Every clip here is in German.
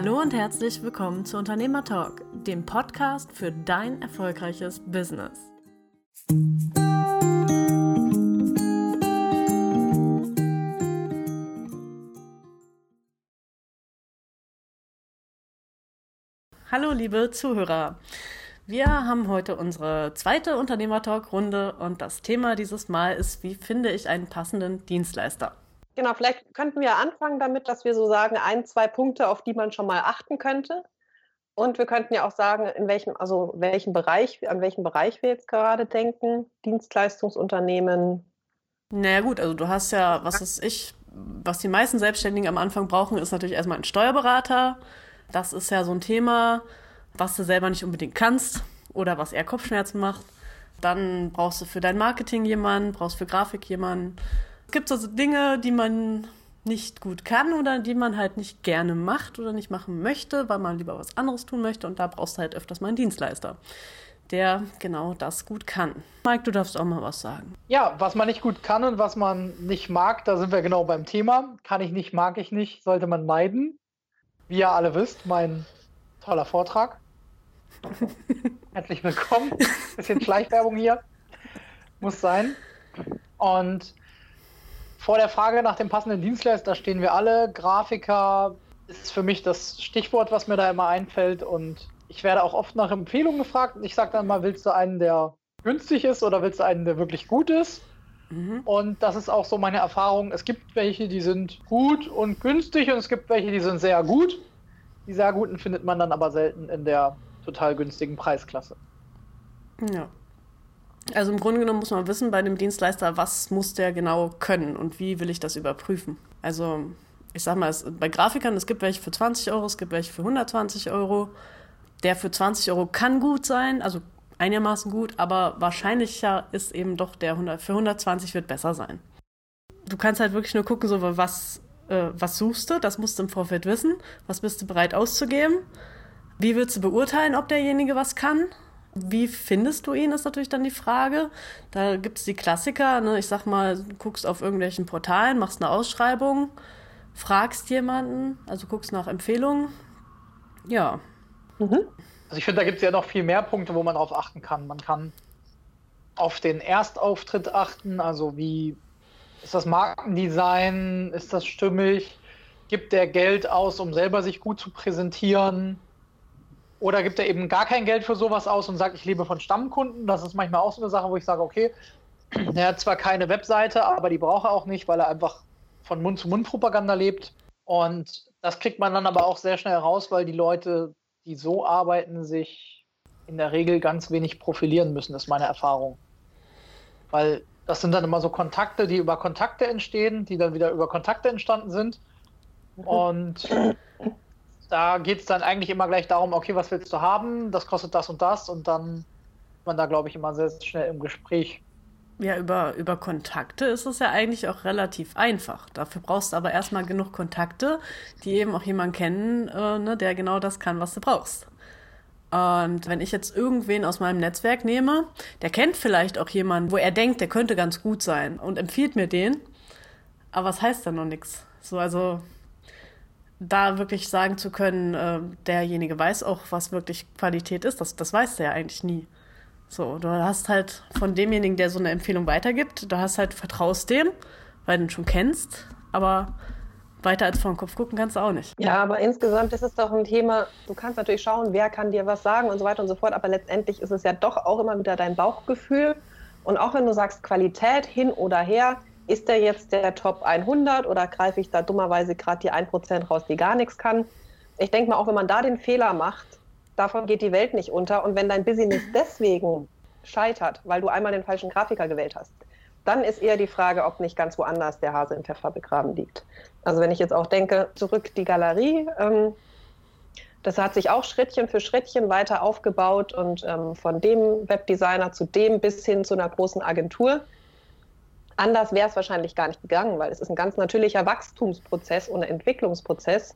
Hallo und herzlich willkommen zu Unternehmer Talk, dem Podcast für dein erfolgreiches Business. Hallo liebe Zuhörer. Wir haben heute unsere zweite Unternehmer-Talk-Runde und das Thema dieses Mal ist, wie finde ich einen passenden Dienstleister? Genau, vielleicht könnten wir anfangen damit, dass wir so sagen, ein, zwei Punkte, auf die man schon mal achten könnte. Und wir könnten ja auch sagen, in welchem, also welchen Bereich, an welchen Bereich wir jetzt gerade denken. Dienstleistungsunternehmen. Naja gut, also du hast ja, was ist ich, was die meisten Selbstständigen am Anfang brauchen, ist natürlich erstmal ein Steuerberater. Das ist ja so ein Thema, was du selber nicht unbedingt kannst oder was eher Kopfschmerzen macht. Dann brauchst du für dein Marketing jemanden, brauchst für Grafik jemanden, es gibt so Dinge, die man nicht gut kann oder die man halt nicht gerne macht oder nicht machen möchte, weil man lieber was anderes tun möchte und da brauchst du halt öfters mal einen Dienstleister, der genau das gut kann. Mike, du darfst auch mal was sagen. Ja, was man nicht gut kann und was man nicht mag, da sind wir genau beim Thema. Kann ich nicht, mag ich nicht, sollte man meiden. Wie ihr alle wisst, mein toller Vortrag. Herzlich willkommen. Bisschen Schleichwerbung hier. Muss sein. Und vor der Frage nach dem passenden Dienstleister stehen wir alle. Grafiker ist für mich das Stichwort, was mir da immer einfällt. Und ich werde auch oft nach Empfehlungen gefragt. Ich sage dann mal, willst du einen, der günstig ist oder willst du einen, der wirklich gut ist? Mhm. Und das ist auch so meine Erfahrung. Es gibt welche, die sind gut und günstig und es gibt welche, die sind sehr gut. Die sehr guten findet man dann aber selten in der total günstigen Preisklasse. Ja. Also im Grunde genommen muss man wissen bei dem Dienstleister, was muss der genau können und wie will ich das überprüfen. Also ich sag mal, es, bei Grafikern, es gibt welche für 20 Euro, es gibt welche für 120 Euro. Der für 20 Euro kann gut sein, also einigermaßen gut, aber wahrscheinlicher ist eben doch der 100, für 120 wird besser sein. Du kannst halt wirklich nur gucken, so was, äh, was suchst du, das musst du im Vorfeld wissen, was bist du bereit auszugeben, wie willst du beurteilen, ob derjenige was kann wie findest du ihn, ist natürlich dann die Frage. Da gibt es die Klassiker, ne? ich sag mal, guckst auf irgendwelchen Portalen, machst eine Ausschreibung, fragst jemanden, also guckst nach Empfehlungen. Ja. Mhm. Also ich finde, da gibt es ja noch viel mehr Punkte, wo man darauf achten kann. Man kann auf den Erstauftritt achten, also wie ist das Markendesign, ist das stimmig, gibt der Geld aus, um selber sich gut zu präsentieren oder gibt er eben gar kein Geld für sowas aus und sagt, ich lebe von Stammkunden? Das ist manchmal auch so eine Sache, wo ich sage, okay, er hat zwar keine Webseite, aber die braucht er auch nicht, weil er einfach von Mund-zu-Mund-Propaganda lebt. Und das kriegt man dann aber auch sehr schnell raus, weil die Leute, die so arbeiten, sich in der Regel ganz wenig profilieren müssen, ist meine Erfahrung. Weil das sind dann immer so Kontakte, die über Kontakte entstehen, die dann wieder über Kontakte entstanden sind. Mhm. Und da geht es dann eigentlich immer gleich darum, okay, was willst du haben? Das kostet das und das und dann ist man da, glaube ich, immer sehr schnell im Gespräch. Ja, über, über Kontakte ist es ja eigentlich auch relativ einfach. Dafür brauchst du aber erstmal genug Kontakte, die eben auch jemanden kennen, äh, ne, der genau das kann, was du brauchst. Und wenn ich jetzt irgendwen aus meinem Netzwerk nehme, der kennt vielleicht auch jemanden, wo er denkt, der könnte ganz gut sein und empfiehlt mir den, aber was heißt da noch nichts? So, also da wirklich sagen zu können, äh, derjenige weiß auch, was wirklich Qualität ist, das, das weiß der ja eigentlich nie. So, du hast halt von demjenigen, der so eine Empfehlung weitergibt, du hast halt, vertraust dem, weil du ihn schon kennst, aber weiter als vor den Kopf gucken kannst du auch nicht. Ja, aber insgesamt ist es doch ein Thema, du kannst natürlich schauen, wer kann dir was sagen und so weiter und so fort, aber letztendlich ist es ja doch auch immer wieder dein Bauchgefühl. Und auch wenn du sagst Qualität hin oder her, ist der jetzt der Top 100 oder greife ich da dummerweise gerade die 1% raus, die gar nichts kann? Ich denke mal, auch wenn man da den Fehler macht, davon geht die Welt nicht unter. Und wenn dein Business deswegen scheitert, weil du einmal den falschen Grafiker gewählt hast, dann ist eher die Frage, ob nicht ganz woanders der Hase im Pfeffer begraben liegt. Also wenn ich jetzt auch denke, zurück die Galerie, ähm, das hat sich auch Schrittchen für Schrittchen weiter aufgebaut und ähm, von dem Webdesigner zu dem bis hin zu einer großen Agentur Anders wäre es wahrscheinlich gar nicht gegangen, weil es ist ein ganz natürlicher Wachstumsprozess und Entwicklungsprozess.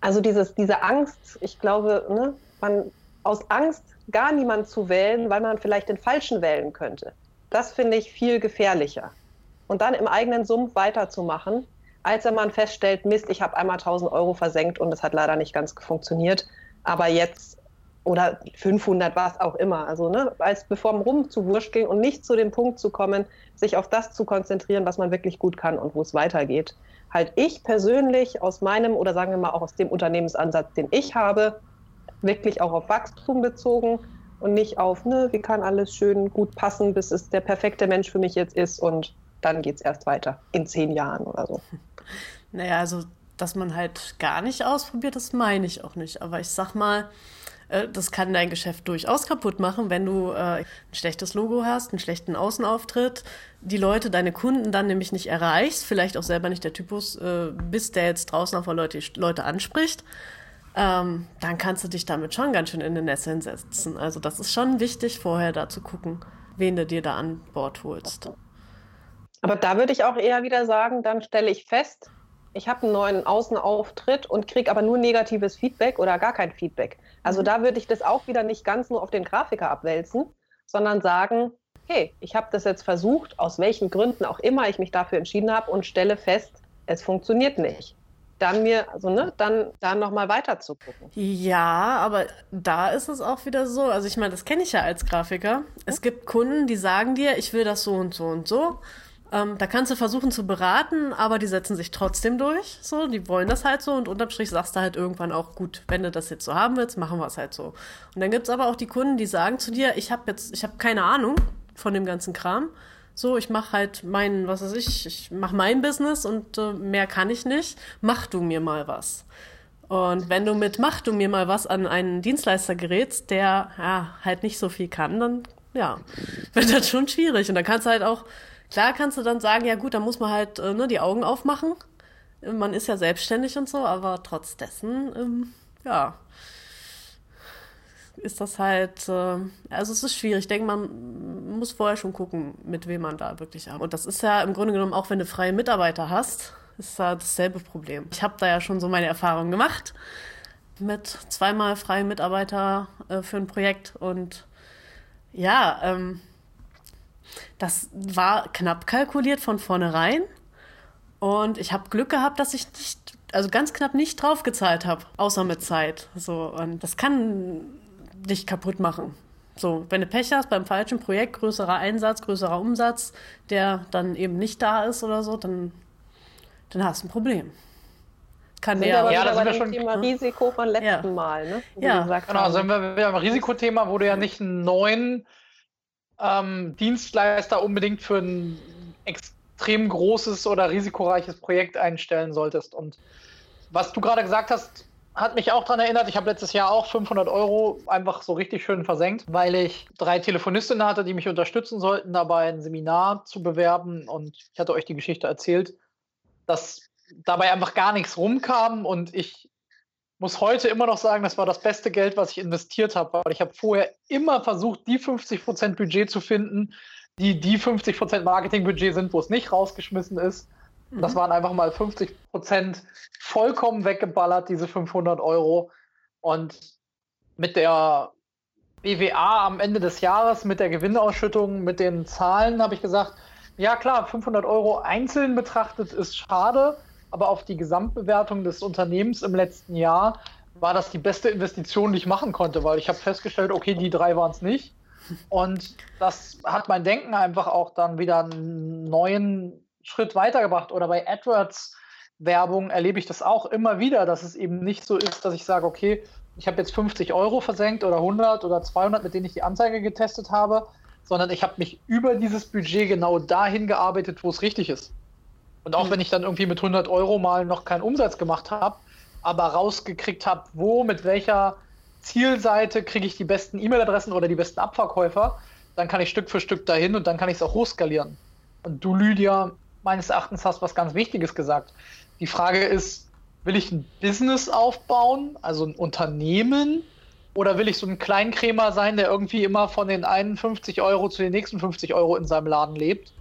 Also dieses, diese Angst, ich glaube, ne, man aus Angst gar niemand zu wählen, weil man vielleicht den Falschen wählen könnte. Das finde ich viel gefährlicher. Und dann im eigenen Sumpf weiterzumachen, als wenn man feststellt, Mist, ich habe einmal 1000 Euro versenkt und es hat leider nicht ganz funktioniert. Aber jetzt oder 500, was auch immer. Also ne, als bevor man rumzuwurscht ging und nicht zu dem Punkt zu kommen, sich auf das zu konzentrieren, was man wirklich gut kann und wo es weitergeht. Halt ich persönlich aus meinem oder sagen wir mal auch aus dem Unternehmensansatz, den ich habe, wirklich auch auf Wachstum bezogen und nicht auf, ne, wie kann alles schön gut passen, bis es der perfekte Mensch für mich jetzt ist und dann geht es erst weiter in zehn Jahren oder so. Naja, also dass man halt gar nicht ausprobiert, das meine ich auch nicht. Aber ich sag mal, das kann dein Geschäft durchaus kaputt machen, wenn du äh, ein schlechtes Logo hast, einen schlechten Außenauftritt, die Leute, deine Kunden dann nämlich nicht erreichst, vielleicht auch selber nicht der Typus äh, bist, der jetzt draußen auf Leute, Leute anspricht, ähm, dann kannst du dich damit schon ganz schön in den Nesseln setzen. Also das ist schon wichtig, vorher da zu gucken, wen du dir da an Bord holst. Aber da würde ich auch eher wieder sagen, dann stelle ich fest, ich habe einen neuen Außenauftritt und kriege aber nur negatives Feedback oder gar kein Feedback. Also da würde ich das auch wieder nicht ganz nur auf den Grafiker abwälzen, sondern sagen, hey, ich habe das jetzt versucht, aus welchen Gründen auch immer ich mich dafür entschieden habe und stelle fest, es funktioniert nicht. Dann mir, also ne, dann, dann nochmal weiter zu gucken. Ja, aber da ist es auch wieder so. Also ich meine, das kenne ich ja als Grafiker. Es gibt Kunden, die sagen dir, ich will das so und so und so. Ähm, da kannst du versuchen zu beraten, aber die setzen sich trotzdem durch. So, die wollen das halt so und unterm Strich sagst du halt irgendwann auch, gut, wenn du das jetzt so haben willst, machen wir es halt so. Und dann gibt's aber auch die Kunden, die sagen zu dir, ich habe jetzt, ich habe keine Ahnung von dem ganzen Kram. So, ich mache halt mein, was weiß ich, ich mache mein Business und äh, mehr kann ich nicht. Mach du mir mal was. Und wenn du mit Mach du mir mal was an einen Dienstleister gerätst, der ja, halt nicht so viel kann, dann ja, wird das schon schwierig. Und dann kannst du halt auch Klar kannst du dann sagen, ja gut, da muss man halt äh, ne, die Augen aufmachen. Man ist ja selbstständig und so, aber trotz dessen, ähm, ja, ist das halt, äh, also es ist schwierig. Ich denke, man muss vorher schon gucken, mit wem man da wirklich arbeitet. Und das ist ja im Grunde genommen auch, wenn du freie Mitarbeiter hast, ist da dasselbe Problem. Ich habe da ja schon so meine Erfahrungen gemacht mit zweimal freien Mitarbeiter äh, für ein Projekt und ja, ähm, das war knapp kalkuliert von vornherein. Und ich habe Glück gehabt, dass ich nicht, also ganz knapp nicht draufgezahlt habe, außer mit Zeit. So, und das kann dich kaputt machen. So, wenn du Pech hast beim falschen Projekt, größerer Einsatz, größerer Umsatz, der dann eben nicht da ist oder so, dann, dann hast du ein Problem. Kann der aber ja, das ist schon Thema Risiko von letzten ja. Mal, ne? ja, genau. Also wenn wir, haben ein Risikothema, wo du ja nicht einen neuen ähm, Dienstleister unbedingt für ein extrem großes oder risikoreiches Projekt einstellen solltest. Und was du gerade gesagt hast, hat mich auch daran erinnert, ich habe letztes Jahr auch 500 Euro einfach so richtig schön versenkt, weil ich drei Telefonistinnen hatte, die mich unterstützen sollten, dabei ein Seminar zu bewerben. Und ich hatte euch die Geschichte erzählt, dass dabei einfach gar nichts rumkam und ich muss heute immer noch sagen, das war das beste Geld, was ich investiert habe, weil ich habe vorher immer versucht, die 50% Budget zu finden, die die 50% Marketingbudget sind, wo es nicht rausgeschmissen ist. Mhm. Das waren einfach mal 50% vollkommen weggeballert, diese 500 Euro. Und mit der BWA am Ende des Jahres, mit der Gewinnausschüttung, mit den Zahlen habe ich gesagt, ja klar, 500 Euro einzeln betrachtet ist schade, aber auf die Gesamtbewertung des Unternehmens im letzten Jahr war das die beste Investition, die ich machen konnte, weil ich habe festgestellt, okay, die drei waren es nicht. Und das hat mein Denken einfach auch dann wieder einen neuen Schritt weitergebracht. Oder bei AdWords Werbung erlebe ich das auch immer wieder, dass es eben nicht so ist, dass ich sage, okay, ich habe jetzt 50 Euro versenkt oder 100 oder 200, mit denen ich die Anzeige getestet habe, sondern ich habe mich über dieses Budget genau dahin gearbeitet, wo es richtig ist. Und auch mhm. wenn ich dann irgendwie mit 100 Euro mal noch keinen Umsatz gemacht habe, aber rausgekriegt habe, wo, mit welcher Zielseite kriege ich die besten E-Mail-Adressen oder die besten Abverkäufer, dann kann ich Stück für Stück dahin und dann kann ich es auch hochskalieren. Und du, Lydia, meines Erachtens hast was ganz Wichtiges gesagt. Die Frage ist, will ich ein Business aufbauen, also ein Unternehmen, oder will ich so ein Kleinkrämer sein, der irgendwie immer von den 51 Euro zu den nächsten 50 Euro in seinem Laden lebt?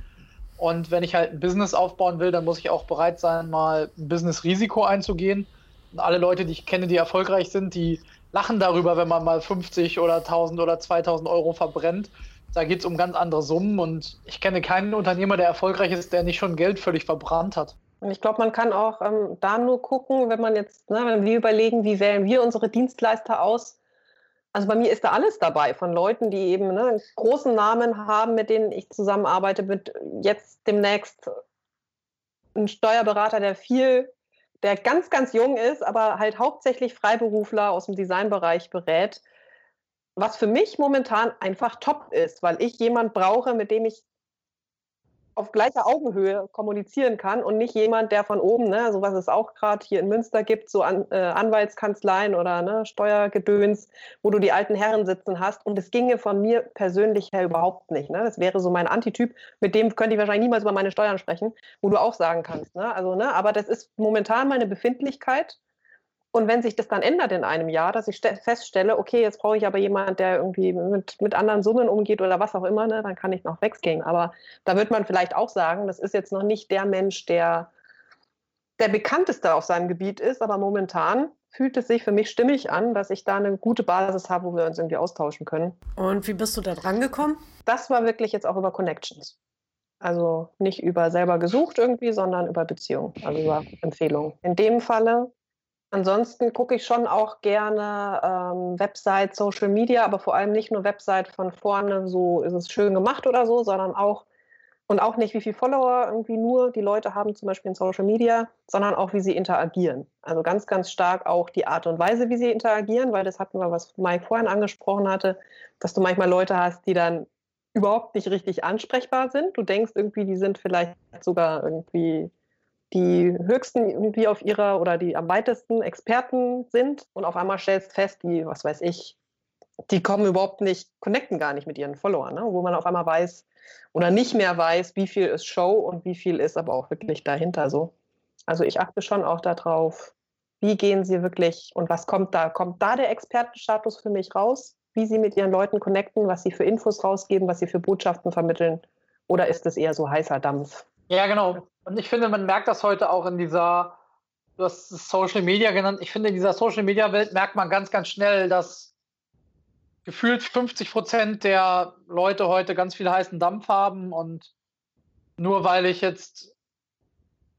Und wenn ich halt ein Business aufbauen will, dann muss ich auch bereit sein, mal ein Business-Risiko einzugehen. Und alle Leute, die ich kenne, die erfolgreich sind, die lachen darüber, wenn man mal 50 oder 1000 oder 2000 Euro verbrennt. Da geht es um ganz andere Summen und ich kenne keinen Unternehmer, der erfolgreich ist, der nicht schon Geld völlig verbrannt hat. Ich glaube, man kann auch ähm, da nur gucken, wenn man jetzt, ne, wenn wir überlegen, wie wählen wir unsere Dienstleister aus. Also bei mir ist da alles dabei, von Leuten, die eben ne, einen großen Namen haben, mit denen ich zusammenarbeite, mit jetzt demnächst ein Steuerberater, der viel, der ganz, ganz jung ist, aber halt hauptsächlich Freiberufler aus dem Designbereich berät, was für mich momentan einfach top ist, weil ich jemand brauche, mit dem ich auf gleicher Augenhöhe kommunizieren kann und nicht jemand, der von oben, ne, so was es auch gerade hier in Münster gibt, so an, äh, Anwaltskanzleien oder ne, Steuergedöns, wo du die alten Herren sitzen hast. Und das ginge von mir persönlich her überhaupt nicht. Ne? Das wäre so mein Antityp, mit dem könnte ich wahrscheinlich niemals über meine Steuern sprechen, wo du auch sagen kannst. Ne? Also, ne, aber das ist momentan meine Befindlichkeit. Und wenn sich das dann ändert in einem Jahr, dass ich feststelle, okay, jetzt brauche ich aber jemanden, der irgendwie mit, mit anderen Summen umgeht oder was auch immer, ne, dann kann ich noch weggehen. Aber da wird man vielleicht auch sagen, das ist jetzt noch nicht der Mensch, der der bekannteste auf seinem Gebiet ist, aber momentan fühlt es sich für mich stimmig an, dass ich da eine gute Basis habe, wo wir uns irgendwie austauschen können. Und wie bist du da dran gekommen? Das war wirklich jetzt auch über Connections. Also nicht über selber gesucht irgendwie, sondern über Beziehungen, also über Empfehlungen. In dem Falle Ansonsten gucke ich schon auch gerne ähm, Website, Social Media, aber vor allem nicht nur Website von vorne, so ist es schön gemacht oder so, sondern auch und auch nicht, wie viele Follower irgendwie nur die Leute haben, zum Beispiel in Social Media, sondern auch, wie sie interagieren. Also ganz, ganz stark auch die Art und Weise, wie sie interagieren, weil das hatten wir, was Mike vorhin angesprochen hatte, dass du manchmal Leute hast, die dann überhaupt nicht richtig ansprechbar sind. Du denkst irgendwie, die sind vielleicht sogar irgendwie die höchsten irgendwie auf ihrer oder die am weitesten Experten sind und auf einmal stellst fest, die, was weiß ich, die kommen überhaupt nicht, connecten gar nicht mit ihren Followern, ne? wo man auf einmal weiß oder nicht mehr weiß, wie viel ist Show und wie viel ist aber auch wirklich dahinter so. Also ich achte schon auch darauf, wie gehen sie wirklich und was kommt da? Kommt da der Expertenstatus für mich raus? Wie sie mit ihren Leuten connecten, was sie für Infos rausgeben, was sie für Botschaften vermitteln? Oder ist es eher so heißer Dampf? Ja, genau. Und ich finde, man merkt das heute auch in dieser, du hast Social Media genannt, ich finde, in dieser Social Media Welt merkt man ganz, ganz schnell, dass gefühlt 50 Prozent der Leute heute ganz viel heißen Dampf haben und nur weil ich jetzt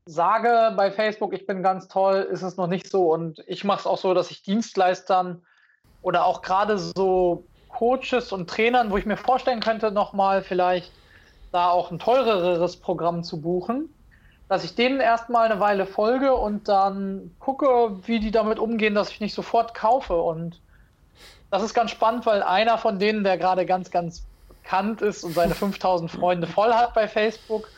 sage bei Facebook, ich bin ganz toll, ist es noch nicht so. Und ich mache es auch so, dass ich Dienstleistern oder auch gerade so Coaches und Trainern, wo ich mir vorstellen könnte, nochmal vielleicht da auch ein teureres Programm zu buchen, dass ich denen erstmal eine Weile folge und dann gucke, wie die damit umgehen, dass ich nicht sofort kaufe. Und das ist ganz spannend, weil einer von denen, der gerade ganz, ganz bekannt ist und seine 5000 Freunde voll hat bei Facebook,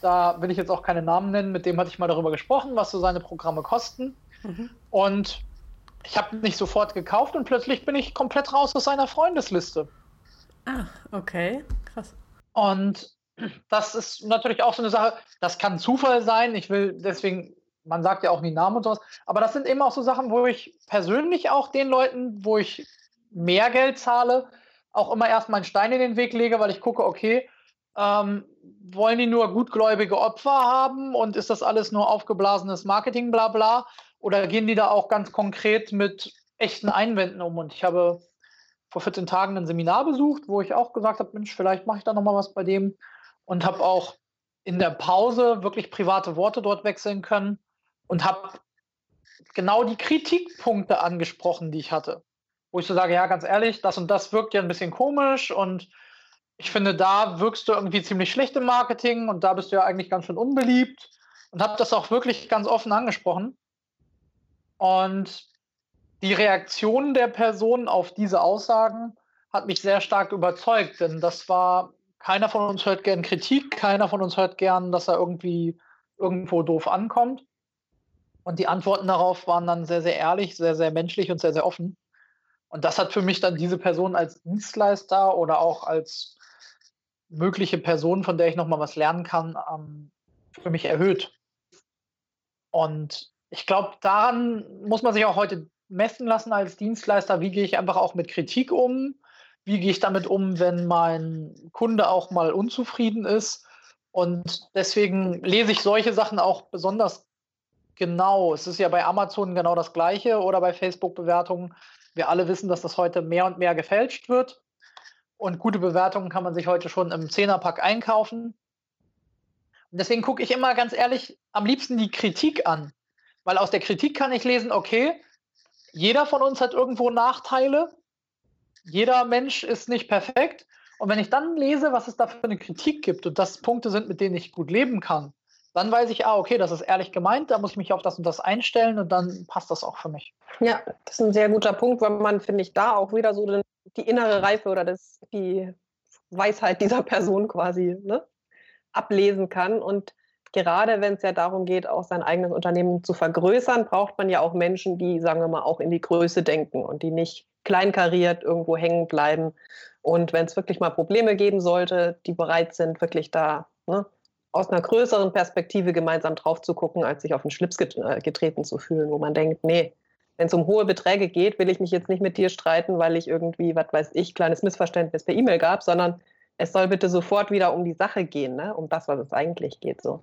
da will ich jetzt auch keine Namen nennen, mit dem hatte ich mal darüber gesprochen, was so seine Programme kosten. Mhm. Und ich habe nicht sofort gekauft und plötzlich bin ich komplett raus aus seiner Freundesliste. Ah, okay. Und das ist natürlich auch so eine Sache, das kann Zufall sein. Ich will deswegen, man sagt ja auch nie Namen und sowas, aber das sind eben auch so Sachen, wo ich persönlich auch den Leuten, wo ich mehr Geld zahle, auch immer erstmal einen Stein in den Weg lege, weil ich gucke, okay, ähm, wollen die nur gutgläubige Opfer haben und ist das alles nur aufgeblasenes Marketing, bla bla? Oder gehen die da auch ganz konkret mit echten Einwänden um? Und ich habe vor 14 Tagen ein Seminar besucht, wo ich auch gesagt habe, Mensch, vielleicht mache ich da noch mal was bei dem und habe auch in der Pause wirklich private Worte dort wechseln können und habe genau die Kritikpunkte angesprochen, die ich hatte. Wo ich so sage, ja, ganz ehrlich, das und das wirkt ja ein bisschen komisch und ich finde, da wirkst du irgendwie ziemlich schlecht im Marketing und da bist du ja eigentlich ganz schön unbeliebt und habe das auch wirklich ganz offen angesprochen. Und die Reaktion der Person auf diese Aussagen hat mich sehr stark überzeugt, denn das war, keiner von uns hört gern Kritik, keiner von uns hört gern, dass er irgendwie irgendwo doof ankommt. Und die Antworten darauf waren dann sehr, sehr ehrlich, sehr, sehr menschlich und sehr, sehr offen. Und das hat für mich dann diese Person als Dienstleister oder auch als mögliche Person, von der ich nochmal was lernen kann, ähm, für mich erhöht. Und ich glaube, daran muss man sich auch heute messen lassen als Dienstleister, wie gehe ich einfach auch mit Kritik um, wie gehe ich damit um, wenn mein Kunde auch mal unzufrieden ist. Und deswegen lese ich solche Sachen auch besonders genau. Es ist ja bei Amazon genau das gleiche oder bei Facebook-Bewertungen. Wir alle wissen, dass das heute mehr und mehr gefälscht wird. Und gute Bewertungen kann man sich heute schon im Zehnerpack einkaufen. deswegen gucke ich immer ganz ehrlich am liebsten die Kritik an. Weil aus der Kritik kann ich lesen, okay, jeder von uns hat irgendwo Nachteile. Jeder Mensch ist nicht perfekt. Und wenn ich dann lese, was es da für eine Kritik gibt und das Punkte sind, mit denen ich gut leben kann, dann weiß ich, ah, okay, das ist ehrlich gemeint, da muss ich mich auf das und das einstellen und dann passt das auch für mich. Ja, das ist ein sehr guter Punkt, weil man, finde ich, da auch wieder so die innere Reife oder das, die Weisheit dieser Person quasi ne, ablesen kann. Und gerade wenn es ja darum geht, auch sein eigenes Unternehmen zu vergrößern, braucht man ja auch Menschen, die, sagen wir mal, auch in die Größe denken und die nicht kleinkariert irgendwo hängen bleiben. Und wenn es wirklich mal Probleme geben sollte, die bereit sind, wirklich da ne, aus einer größeren Perspektive gemeinsam drauf zu gucken, als sich auf den Schlips äh, getreten zu fühlen, wo man denkt, nee, wenn es um hohe Beträge geht, will ich mich jetzt nicht mit dir streiten, weil ich irgendwie, was weiß ich, kleines Missverständnis per E-Mail gab, sondern es soll bitte sofort wieder um die Sache gehen, ne? um das, was es eigentlich geht. So.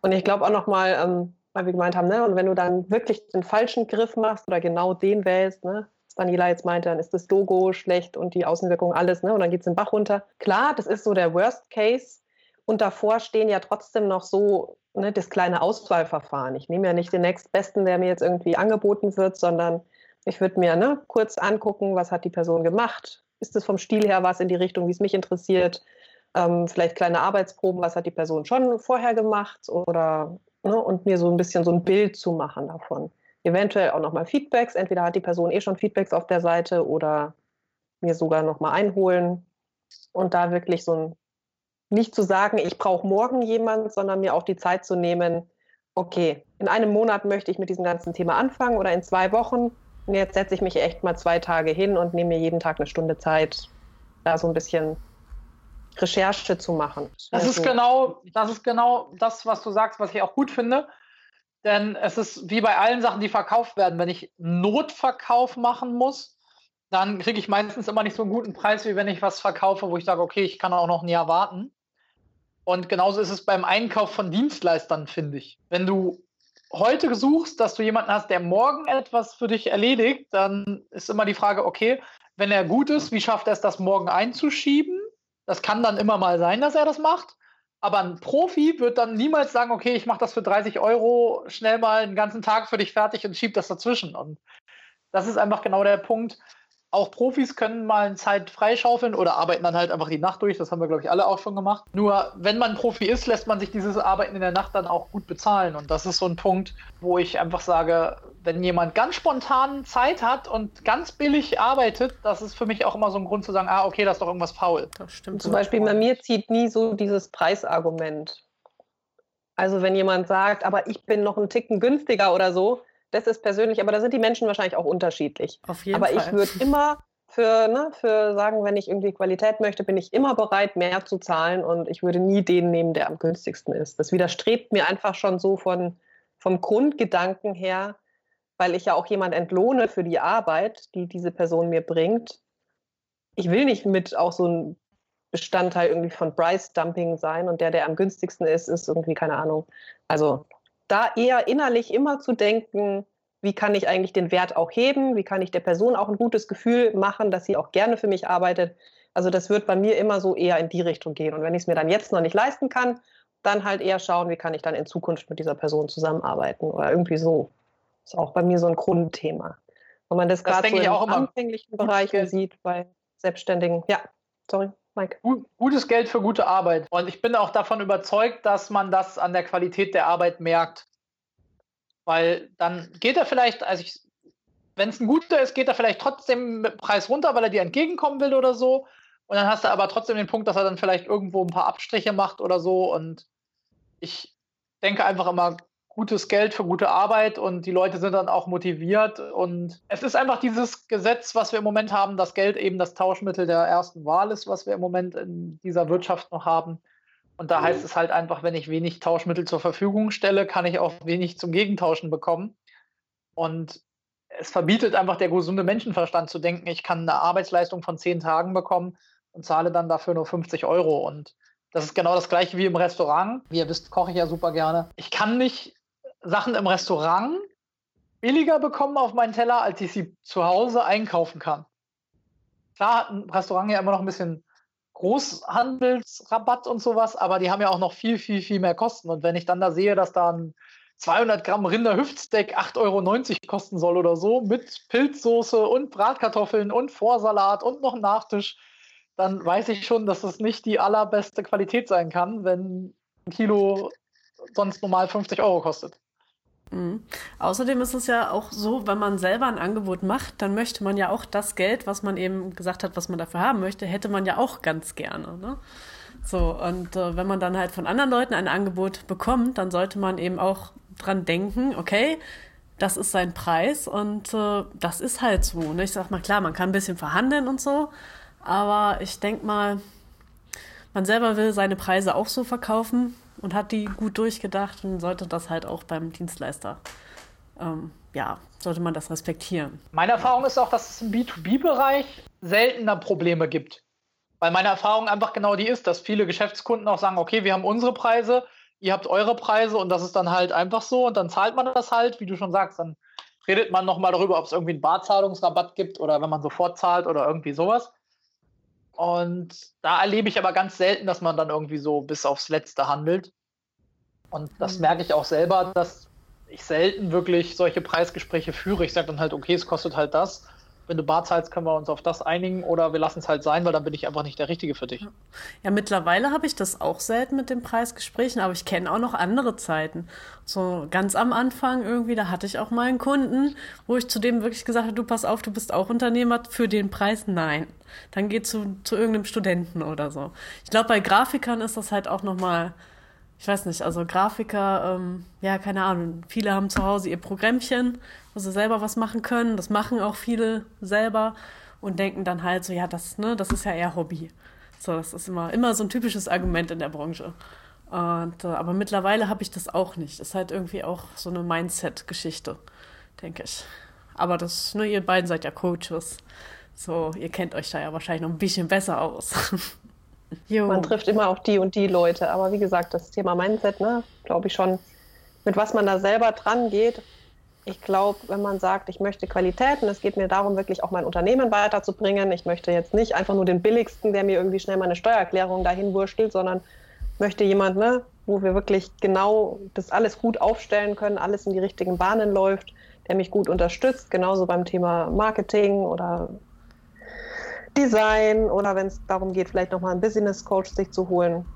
Und ich glaube auch nochmal, ähm, weil wir gemeint haben, ne? und wenn du dann wirklich den falschen Griff machst oder genau den wählst, ne? was Daniela jetzt meinte, dann ist das Logo schlecht und die Außenwirkung alles, ne? und dann geht es den Bach runter. Klar, das ist so der Worst Case, und davor stehen ja trotzdem noch so ne, das kleine Auswahlverfahren. Ich nehme ja nicht den nächstbesten, der mir jetzt irgendwie angeboten wird, sondern ich würde mir ne, kurz angucken, was hat die Person gemacht. Ist es vom Stil her was in die Richtung, wie es mich interessiert? Ähm, vielleicht kleine Arbeitsproben, was hat die Person schon vorher gemacht? Oder ne, und mir so ein bisschen so ein Bild zu machen davon. Eventuell auch nochmal Feedbacks. Entweder hat die Person eh schon Feedbacks auf der Seite oder mir sogar nochmal einholen und da wirklich so ein nicht zu sagen, ich brauche morgen jemanden, sondern mir auch die Zeit zu nehmen, okay, in einem Monat möchte ich mit diesem ganzen Thema anfangen oder in zwei Wochen. Und jetzt setze ich mich echt mal zwei Tage hin und nehme mir jeden Tag eine Stunde Zeit, da so ein bisschen Recherche zu machen. Das ist genau, das ist genau das, was du sagst, was ich auch gut finde. Denn es ist wie bei allen Sachen, die verkauft werden. Wenn ich Notverkauf machen muss, dann kriege ich meistens immer nicht so einen guten Preis, wie wenn ich was verkaufe, wo ich sage, okay, ich kann auch noch ein Jahr warten. Und genauso ist es beim Einkauf von Dienstleistern, finde ich. Wenn du heute suchst, dass du jemanden hast, der morgen etwas für dich erledigt, dann ist immer die Frage, okay, wenn er gut ist, wie schafft er es, das morgen einzuschieben? Das kann dann immer mal sein, dass er das macht. Aber ein Profi wird dann niemals sagen, okay, ich mache das für 30 Euro schnell mal einen ganzen Tag für dich fertig und schieb das dazwischen. Und das ist einfach genau der Punkt auch Profis können mal eine Zeit freischaufeln oder arbeiten dann halt einfach die Nacht durch. Das haben wir, glaube ich, alle auch schon gemacht. Nur, wenn man Profi ist, lässt man sich dieses Arbeiten in der Nacht dann auch gut bezahlen. Und das ist so ein Punkt, wo ich einfach sage, wenn jemand ganz spontan Zeit hat und ganz billig arbeitet, das ist für mich auch immer so ein Grund zu sagen, ah, okay, das ist doch irgendwas faul. Das stimmt. Zum Beispiel bei mir zieht nie so dieses Preisargument. Also wenn jemand sagt, aber ich bin noch einen Ticken günstiger oder so, das ist persönlich, aber da sind die Menschen wahrscheinlich auch unterschiedlich. Auf jeden aber Fall. ich würde immer für, ne, für sagen, wenn ich irgendwie Qualität möchte, bin ich immer bereit, mehr zu zahlen und ich würde nie den nehmen, der am günstigsten ist. Das widerstrebt mir einfach schon so von, vom Grundgedanken her, weil ich ja auch jemand entlohne für die Arbeit, die diese Person mir bringt. Ich will nicht mit auch so ein Bestandteil irgendwie von Price Dumping sein und der, der am günstigsten ist, ist irgendwie keine Ahnung. Also da eher innerlich immer zu denken, wie kann ich eigentlich den Wert auch heben, wie kann ich der Person auch ein gutes Gefühl machen, dass sie auch gerne für mich arbeitet. Also das wird bei mir immer so eher in die Richtung gehen. Und wenn ich es mir dann jetzt noch nicht leisten kann, dann halt eher schauen, wie kann ich dann in Zukunft mit dieser Person zusammenarbeiten oder irgendwie so. Ist auch bei mir so ein Grundthema. Wenn man das, das gerade so in anfänglichen Bereichen sieht bei Selbstständigen. Ja, sorry. Mike. Gutes Geld für gute Arbeit. Und ich bin auch davon überzeugt, dass man das an der Qualität der Arbeit merkt. Weil dann geht er vielleicht, also wenn es ein guter ist, geht er vielleicht trotzdem mit Preis runter, weil er dir entgegenkommen will oder so. Und dann hast du aber trotzdem den Punkt, dass er dann vielleicht irgendwo ein paar Abstriche macht oder so. Und ich denke einfach immer, gutes Geld für gute Arbeit und die Leute sind dann auch motiviert. Und es ist einfach dieses Gesetz, was wir im Moment haben, dass Geld eben das Tauschmittel der ersten Wahl ist, was wir im Moment in dieser Wirtschaft noch haben. Und da heißt es halt einfach, wenn ich wenig Tauschmittel zur Verfügung stelle, kann ich auch wenig zum Gegentauschen bekommen. Und es verbietet einfach der gesunde Menschenverstand zu denken, ich kann eine Arbeitsleistung von zehn Tagen bekommen und zahle dann dafür nur 50 Euro. Und das ist genau das gleiche wie im Restaurant. Wie ihr wisst, koche ich ja super gerne. Ich kann nicht Sachen im Restaurant billiger bekommen auf meinen Teller, als ich sie zu Hause einkaufen kann. Klar hat ein Restaurant ja immer noch ein bisschen Großhandelsrabatt und sowas, aber die haben ja auch noch viel, viel, viel mehr Kosten. Und wenn ich dann da sehe, dass da ein 200 Gramm Rinderhüftsteak 8,90 Euro kosten soll oder so, mit Pilzsoße und Bratkartoffeln und Vorsalat und noch Nachtisch, dann weiß ich schon, dass das nicht die allerbeste Qualität sein kann, wenn ein Kilo sonst normal 50 Euro kostet. Mhm. Außerdem ist es ja auch so, wenn man selber ein Angebot macht, dann möchte man ja auch das Geld, was man eben gesagt hat, was man dafür haben möchte, hätte man ja auch ganz gerne. Ne? So, und äh, wenn man dann halt von anderen Leuten ein Angebot bekommt, dann sollte man eben auch dran denken, okay, das ist sein Preis und äh, das ist halt so. Ne? Ich sag mal, klar, man kann ein bisschen verhandeln und so, aber ich denke mal, man selber will seine Preise auch so verkaufen und hat die gut durchgedacht und sollte das halt auch beim Dienstleister, ähm, ja, sollte man das respektieren. Meine Erfahrung ist auch, dass es im B2B-Bereich seltener Probleme gibt. Weil meine Erfahrung einfach genau die ist, dass viele Geschäftskunden auch sagen, okay, wir haben unsere Preise, ihr habt eure Preise und das ist dann halt einfach so und dann zahlt man das halt, wie du schon sagst, dann redet man nochmal darüber, ob es irgendwie einen Barzahlungsrabatt gibt oder wenn man sofort zahlt oder irgendwie sowas. Und da erlebe ich aber ganz selten, dass man dann irgendwie so bis aufs Letzte handelt. Und das mhm. merke ich auch selber, dass ich selten wirklich solche Preisgespräche führe. Ich sage dann halt, okay, es kostet halt das wenn du Bar zahlst, können wir uns auf das einigen oder wir lassen es halt sein, weil dann bin ich einfach nicht der Richtige für dich. Ja, mittlerweile habe ich das auch selten mit den Preisgesprächen, aber ich kenne auch noch andere Zeiten. So ganz am Anfang irgendwie, da hatte ich auch mal einen Kunden, wo ich zu dem wirklich gesagt habe, du pass auf, du bist auch Unternehmer, für den Preis nein. Dann geh zu, zu irgendeinem Studenten oder so. Ich glaube, bei Grafikern ist das halt auch nochmal ich weiß nicht, also Grafiker, ähm, ja, keine Ahnung, viele haben zu Hause ihr Programmchen, wo sie selber was machen können. Das machen auch viele selber und denken dann halt so, ja, das, ne, das ist ja eher Hobby. So, das ist immer, immer so ein typisches Argument in der Branche. Und, äh, aber mittlerweile habe ich das auch nicht. Das ist halt irgendwie auch so eine Mindset-Geschichte, denke ich. Aber das, ne, ihr beiden seid ja Coaches. So, ihr kennt euch da ja wahrscheinlich noch ein bisschen besser aus. Jo. Man trifft immer auch die und die Leute. Aber wie gesagt, das Thema Mindset, ne, glaube ich schon, mit was man da selber dran geht. Ich glaube, wenn man sagt, ich möchte Qualität und es geht mir darum, wirklich auch mein Unternehmen weiterzubringen. Ich möchte jetzt nicht einfach nur den billigsten, der mir irgendwie schnell meine Steuererklärung dahin wurstelt, sondern möchte jemand, ne, wo wir wirklich genau das alles gut aufstellen können, alles in die richtigen Bahnen läuft, der mich gut unterstützt, genauso beim Thema Marketing oder Design oder wenn es darum geht, vielleicht nochmal einen Business Coach sich zu holen.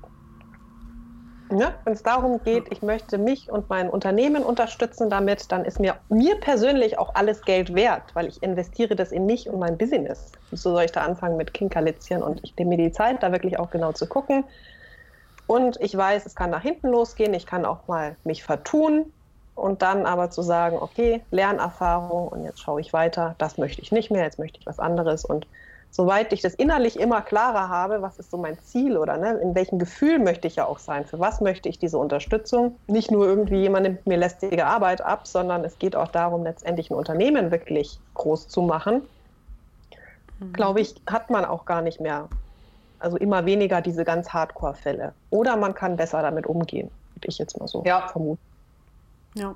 Ja, wenn es darum geht, ich möchte mich und mein Unternehmen unterstützen damit, dann ist mir, mir persönlich auch alles Geld wert, weil ich investiere das in mich und mein Business. So soll ich da anfangen mit Kinkerlitzchen und ich nehme mir die Zeit, da wirklich auch genau zu gucken. Und ich weiß, es kann nach hinten losgehen, ich kann auch mal mich vertun und dann aber zu sagen, okay, Lernerfahrung und jetzt schaue ich weiter, das möchte ich nicht mehr, jetzt möchte ich was anderes und soweit ich das innerlich immer klarer habe, was ist so mein Ziel oder ne, in welchem Gefühl möchte ich ja auch sein, für was möchte ich diese Unterstützung, nicht nur irgendwie jemand nimmt mir lästige Arbeit ab, sondern es geht auch darum, letztendlich ein Unternehmen wirklich groß zu machen, mhm. glaube ich, hat man auch gar nicht mehr, also immer weniger diese ganz Hardcore-Fälle. Oder man kann besser damit umgehen, würde ich jetzt mal so ja. vermuten. Ja.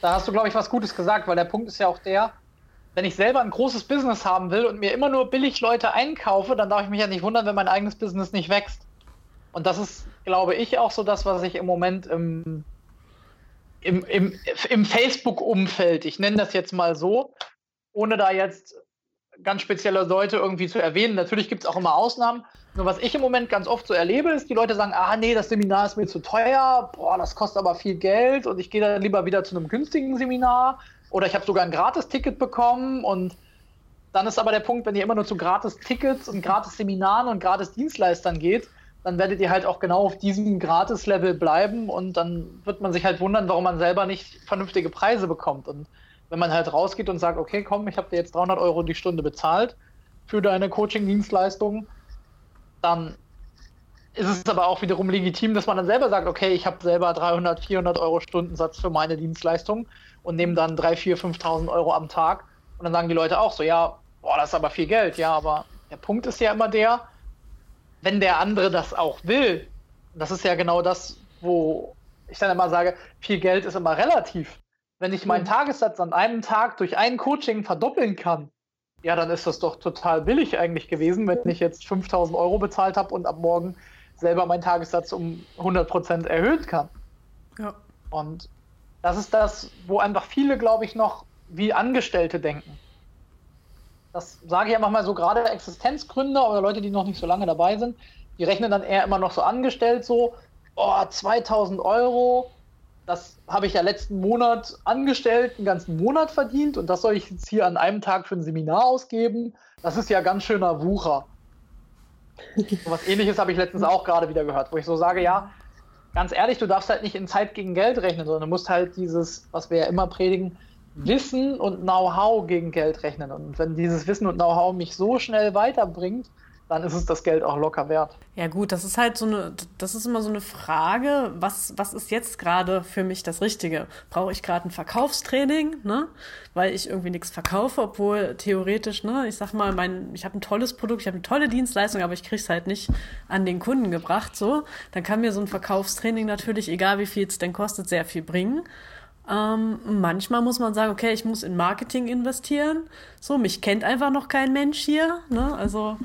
Da hast du, glaube ich, was Gutes gesagt, weil der Punkt ist ja auch der, wenn ich selber ein großes Business haben will und mir immer nur billig Leute einkaufe, dann darf ich mich ja nicht wundern, wenn mein eigenes Business nicht wächst. Und das ist, glaube ich, auch so das, was ich im Moment im, im, im, im Facebook-Umfeld, ich nenne das jetzt mal so, ohne da jetzt ganz spezielle Leute irgendwie zu erwähnen. Natürlich gibt es auch immer Ausnahmen. Nur was ich im Moment ganz oft so erlebe, ist, die Leute sagen, ah nee, das Seminar ist mir zu teuer, boah, das kostet aber viel Geld und ich gehe dann lieber wieder zu einem günstigen Seminar oder ich habe sogar ein Gratis-Ticket bekommen und dann ist aber der Punkt, wenn ihr immer nur zu Gratis-Tickets und Gratis-Seminaren und Gratis-Dienstleistern geht, dann werdet ihr halt auch genau auf diesem Gratis-Level bleiben und dann wird man sich halt wundern, warum man selber nicht vernünftige Preise bekommt. Und wenn man halt rausgeht und sagt, okay, komm, ich habe dir jetzt 300 Euro die Stunde bezahlt für deine Coaching-Dienstleistung, dann ist es aber auch wiederum legitim, dass man dann selber sagt, okay, ich habe selber 300, 400 Euro Stundensatz für meine Dienstleistung und nehmen dann 3.000, 4.000, 5.000 Euro am Tag. Und dann sagen die Leute auch so, ja, boah, das ist aber viel Geld. Ja, aber der Punkt ist ja immer der, wenn der andere das auch will, das ist ja genau das, wo ich dann immer sage, viel Geld ist immer relativ. Wenn ich meinen mhm. Tagessatz an einem Tag durch ein Coaching verdoppeln kann, ja, dann ist das doch total billig eigentlich gewesen, wenn ich jetzt 5000 Euro bezahlt habe und ab morgen selber meinen Tagessatz um 100 Prozent erhöhen kann. Ja. Und das ist das, wo einfach viele, glaube ich, noch wie Angestellte denken. Das sage ich einfach mal so, gerade Existenzgründer oder Leute, die noch nicht so lange dabei sind, die rechnen dann eher immer noch so angestellt, so, oh, 2000 Euro, das habe ich ja letzten Monat angestellt, einen ganzen Monat verdient und das soll ich jetzt hier an einem Tag für ein Seminar ausgeben. Das ist ja ganz schöner Wucher. was ähnliches habe ich letztens auch gerade wieder gehört, wo ich so sage, ja, ganz ehrlich, du darfst halt nicht in Zeit gegen Geld rechnen, sondern du musst halt dieses, was wir ja immer predigen, Wissen und Know-how gegen Geld rechnen. Und wenn dieses Wissen und Know-how mich so schnell weiterbringt, dann ist es das Geld auch locker wert. Ja gut, das ist halt so eine, das ist immer so eine Frage, was, was ist jetzt gerade für mich das Richtige? Brauche ich gerade ein Verkaufstraining, ne? Weil ich irgendwie nichts verkaufe, obwohl theoretisch, ne, ich sag mal, mein, ich habe ein tolles Produkt, ich habe eine tolle Dienstleistung, aber ich kriege es halt nicht an den Kunden gebracht, so. Dann kann mir so ein Verkaufstraining natürlich, egal wie viel es denn kostet, sehr viel bringen. Ähm, manchmal muss man sagen, okay, ich muss in Marketing investieren. So, mich kennt einfach noch kein Mensch hier. Ne? Also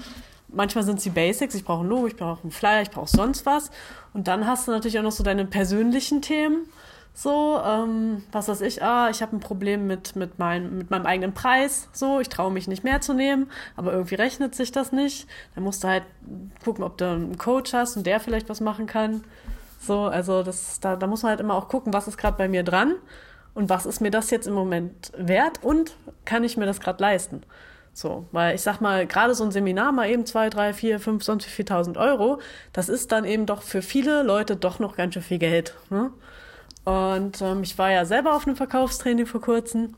manchmal sind es die Basics, ich brauche ein Logo, ich brauche einen Flyer, ich brauche sonst was. Und dann hast du natürlich auch noch so deine persönlichen Themen. So, ähm, was weiß ich, ah, ich habe ein Problem mit, mit, mein, mit meinem eigenen Preis, so, ich traue mich nicht mehr zu nehmen, aber irgendwie rechnet sich das nicht. Dann musst du halt gucken, ob du einen Coach hast und der vielleicht was machen kann. So, also das, da, da muss man halt immer auch gucken, was ist gerade bei mir dran und was ist mir das jetzt im Moment wert und kann ich mir das gerade leisten. So, weil ich sag mal, gerade so ein Seminar mal eben zwei, drei, vier, fünf, sonst wie viel tausend Euro, das ist dann eben doch für viele Leute doch noch ganz schön viel Geld. Ne? Und ähm, ich war ja selber auf einem Verkaufstraining vor kurzem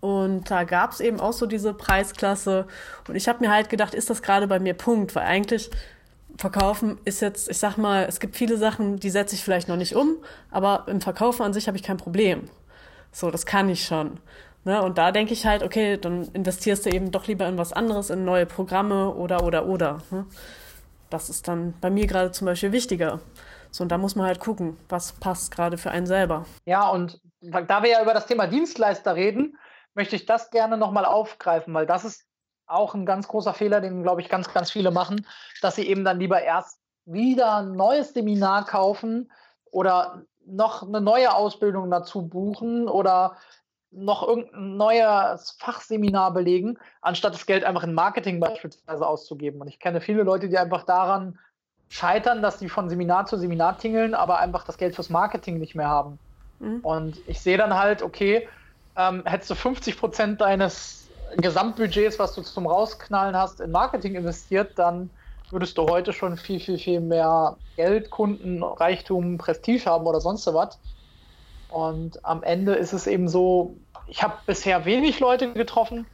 und da gab es eben auch so diese Preisklasse und ich habe mir halt gedacht, ist das gerade bei mir Punkt, weil eigentlich Verkaufen ist jetzt, ich sag mal, es gibt viele Sachen, die setze ich vielleicht noch nicht um, aber im Verkaufen an sich habe ich kein Problem. So, das kann ich schon. Ne? Und da denke ich halt, okay, dann investierst du eben doch lieber in was anderes, in neue Programme oder, oder, oder. Ne? Das ist dann bei mir gerade zum Beispiel wichtiger. So, und da muss man halt gucken, was passt gerade für einen selber. Ja, und da wir ja über das Thema Dienstleister reden, möchte ich das gerne nochmal aufgreifen, weil das ist auch ein ganz großer Fehler, den, glaube ich, ganz, ganz viele machen, dass sie eben dann lieber erst wieder ein neues Seminar kaufen oder noch eine neue Ausbildung dazu buchen oder noch irgendein neues Fachseminar belegen, anstatt das Geld einfach in Marketing beispielsweise auszugeben. Und ich kenne viele Leute, die einfach daran scheitern, dass die von Seminar zu Seminar tingeln, aber einfach das Geld fürs Marketing nicht mehr haben. Mhm. Und ich sehe dann halt, okay, ähm, hättest du 50 Prozent deines Gesamtbudgets, was du zum Rausknallen hast, in Marketing investiert, dann würdest du heute schon viel, viel, viel mehr Geld, Kunden, Reichtum, Prestige haben oder sonst was. Und am Ende ist es eben so, ich habe bisher wenig Leute getroffen.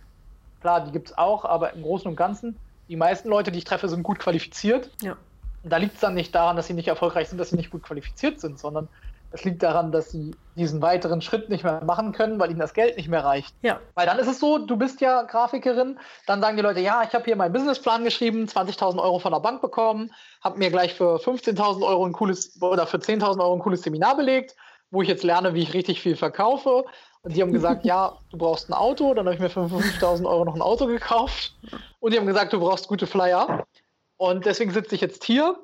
Klar, die gibt es auch, aber im Großen und Ganzen, die meisten Leute, die ich treffe, sind gut qualifiziert. Ja. Und da liegt es dann nicht daran, dass sie nicht erfolgreich sind, dass sie nicht gut qualifiziert sind, sondern es liegt daran, dass sie diesen weiteren Schritt nicht mehr machen können, weil ihnen das Geld nicht mehr reicht. Ja. Weil dann ist es so, du bist ja Grafikerin, dann sagen die Leute, ja, ich habe hier meinen Businessplan geschrieben, 20.000 Euro von der Bank bekommen, habe mir gleich für 15.000 Euro ein cooles oder für 10.000 Euro ein cooles Seminar belegt wo ich jetzt lerne, wie ich richtig viel verkaufe. Und die haben gesagt, ja, du brauchst ein Auto. Dann habe ich mir für 5000 Euro noch ein Auto gekauft. Und die haben gesagt, du brauchst gute Flyer. Und deswegen sitze ich jetzt hier.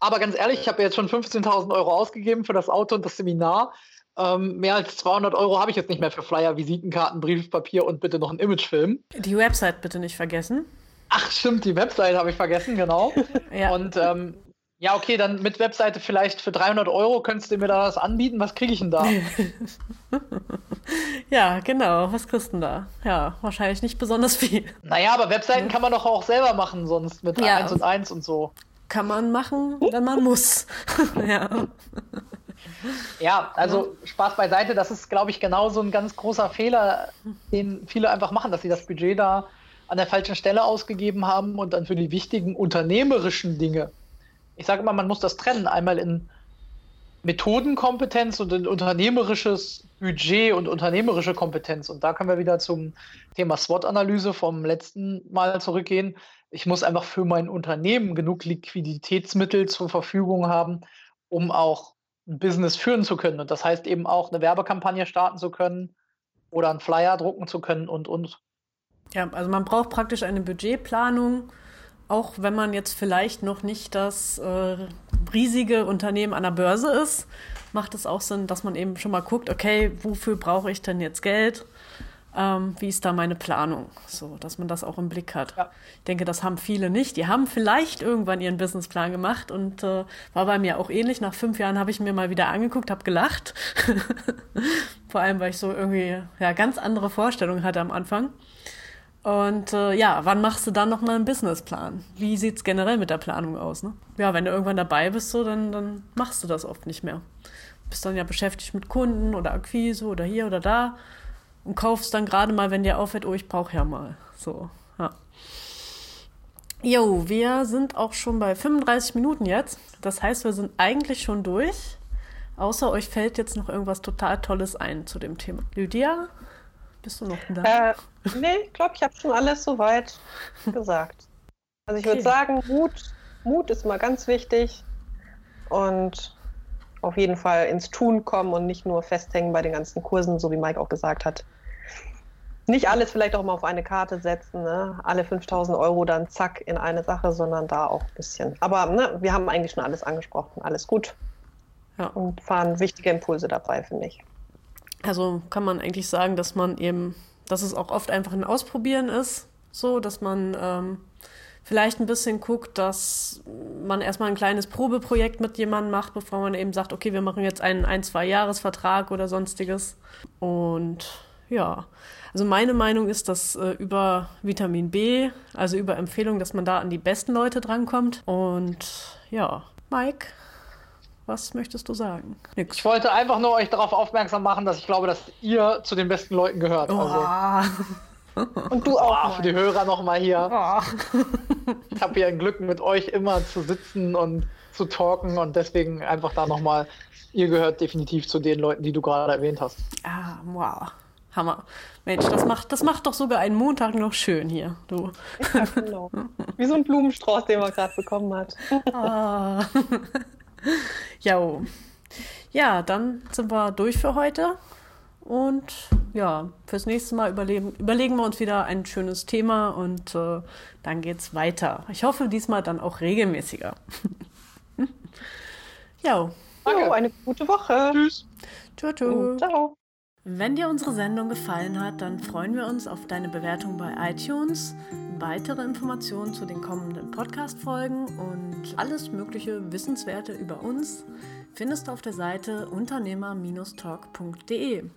Aber ganz ehrlich, ich habe jetzt schon 15.000 Euro ausgegeben für das Auto und das Seminar. Ähm, mehr als 200 Euro habe ich jetzt nicht mehr für Flyer, Visitenkarten, Briefpapier und bitte noch einen Imagefilm. Die Website bitte nicht vergessen. Ach, stimmt, die Website habe ich vergessen, genau. ja. Und ähm, ja, okay, dann mit Webseite vielleicht für 300 Euro könntest du mir da was anbieten. Was kriege ich denn da? ja, genau. Was kriegst du denn da? Ja, wahrscheinlich nicht besonders viel. Naja, aber Webseiten ja. kann man doch auch selber machen, sonst mit ja. 1 und 1 und so. Kann man machen, wenn man muss. ja. Ja, also Spaß beiseite, das ist, glaube ich, genau so ein ganz großer Fehler, den viele einfach machen, dass sie das Budget da an der falschen Stelle ausgegeben haben und dann für die wichtigen unternehmerischen Dinge ich sage immer, man muss das trennen, einmal in Methodenkompetenz und in unternehmerisches Budget und unternehmerische Kompetenz. Und da können wir wieder zum Thema SWOT-Analyse vom letzten Mal zurückgehen. Ich muss einfach für mein Unternehmen genug Liquiditätsmittel zur Verfügung haben, um auch ein Business führen zu können. Und das heißt eben auch eine Werbekampagne starten zu können oder einen Flyer drucken zu können und, und. Ja, also man braucht praktisch eine Budgetplanung, auch wenn man jetzt vielleicht noch nicht das äh, riesige Unternehmen an der Börse ist, macht es auch Sinn, dass man eben schon mal guckt, okay, wofür brauche ich denn jetzt Geld? Ähm, wie ist da meine Planung? So, dass man das auch im Blick hat. Ja. Ich denke, das haben viele nicht. Die haben vielleicht irgendwann ihren Businessplan gemacht und äh, war bei mir auch ähnlich. Nach fünf Jahren habe ich mir mal wieder angeguckt, habe gelacht. Vor allem, weil ich so irgendwie ja, ganz andere Vorstellungen hatte am Anfang. Und äh, ja, wann machst du dann nochmal einen Businessplan? Wie sieht es generell mit der Planung aus? Ne? Ja, wenn du irgendwann dabei bist, so, dann, dann machst du das oft nicht mehr. Bist dann ja beschäftigt mit Kunden oder Akquise oder hier oder da und kaufst dann gerade mal, wenn dir auffällt, oh, ich brauche ja mal. So, ja. Jo, wir sind auch schon bei 35 Minuten jetzt. Das heißt, wir sind eigentlich schon durch. Außer euch fällt jetzt noch irgendwas total Tolles ein zu dem Thema. Lydia, bist du noch da? Äh, nee, ich glaube, ich habe schon alles soweit gesagt. Also ich okay. würde sagen, Mut, Mut ist mal ganz wichtig und auf jeden Fall ins Tun kommen und nicht nur festhängen bei den ganzen Kursen, so wie Mike auch gesagt hat. Nicht alles vielleicht auch mal auf eine Karte setzen, ne? alle 5000 Euro dann zack in eine Sache, sondern da auch ein bisschen. Aber ne, wir haben eigentlich schon alles angesprochen, alles gut. Ja. Und fahren wichtige Impulse dabei, finde ich. Also kann man eigentlich sagen, dass man eben, dass es auch oft einfach ein Ausprobieren ist, so, dass man ähm, vielleicht ein bisschen guckt, dass man erstmal ein kleines Probeprojekt mit jemandem macht, bevor man eben sagt, okay, wir machen jetzt einen ein, zwei Jahresvertrag oder sonstiges. Und ja, also meine Meinung ist, dass äh, über Vitamin B, also über Empfehlung, dass man da an die besten Leute drankommt. Und ja, Mike, was möchtest du sagen? Nix. Ich wollte einfach nur euch darauf aufmerksam machen, dass ich glaube, dass ihr zu den besten Leuten gehört. Oh. Also. Und du auch. Oh, für die Hörer nochmal hier. Oh. ich habe hier ein Glück, mit euch immer zu sitzen und zu talken und deswegen einfach da nochmal, ihr gehört definitiv zu den Leuten, die du gerade erwähnt hast. Ah, wow. Hammer. Mensch, das macht, das macht doch sogar einen Montag noch schön hier, du. Ja, genau. Wie so ein Blumenstrauß, den man gerade bekommen hat. Ah. Jo. Ja, dann sind wir durch für heute. Und ja, fürs nächste Mal überlegen, überlegen wir uns wieder ein schönes Thema und äh, dann geht's weiter. Ich hoffe, diesmal dann auch regelmäßiger. ja. Danke. eine gute Woche. Tschüss. Ciao, ciao. Ciao. Wenn dir unsere Sendung gefallen hat, dann freuen wir uns auf deine Bewertung bei iTunes, weitere Informationen zu den kommenden Podcast-Folgen und alles mögliche Wissenswerte über uns findest du auf der Seite unternehmer-talk.de.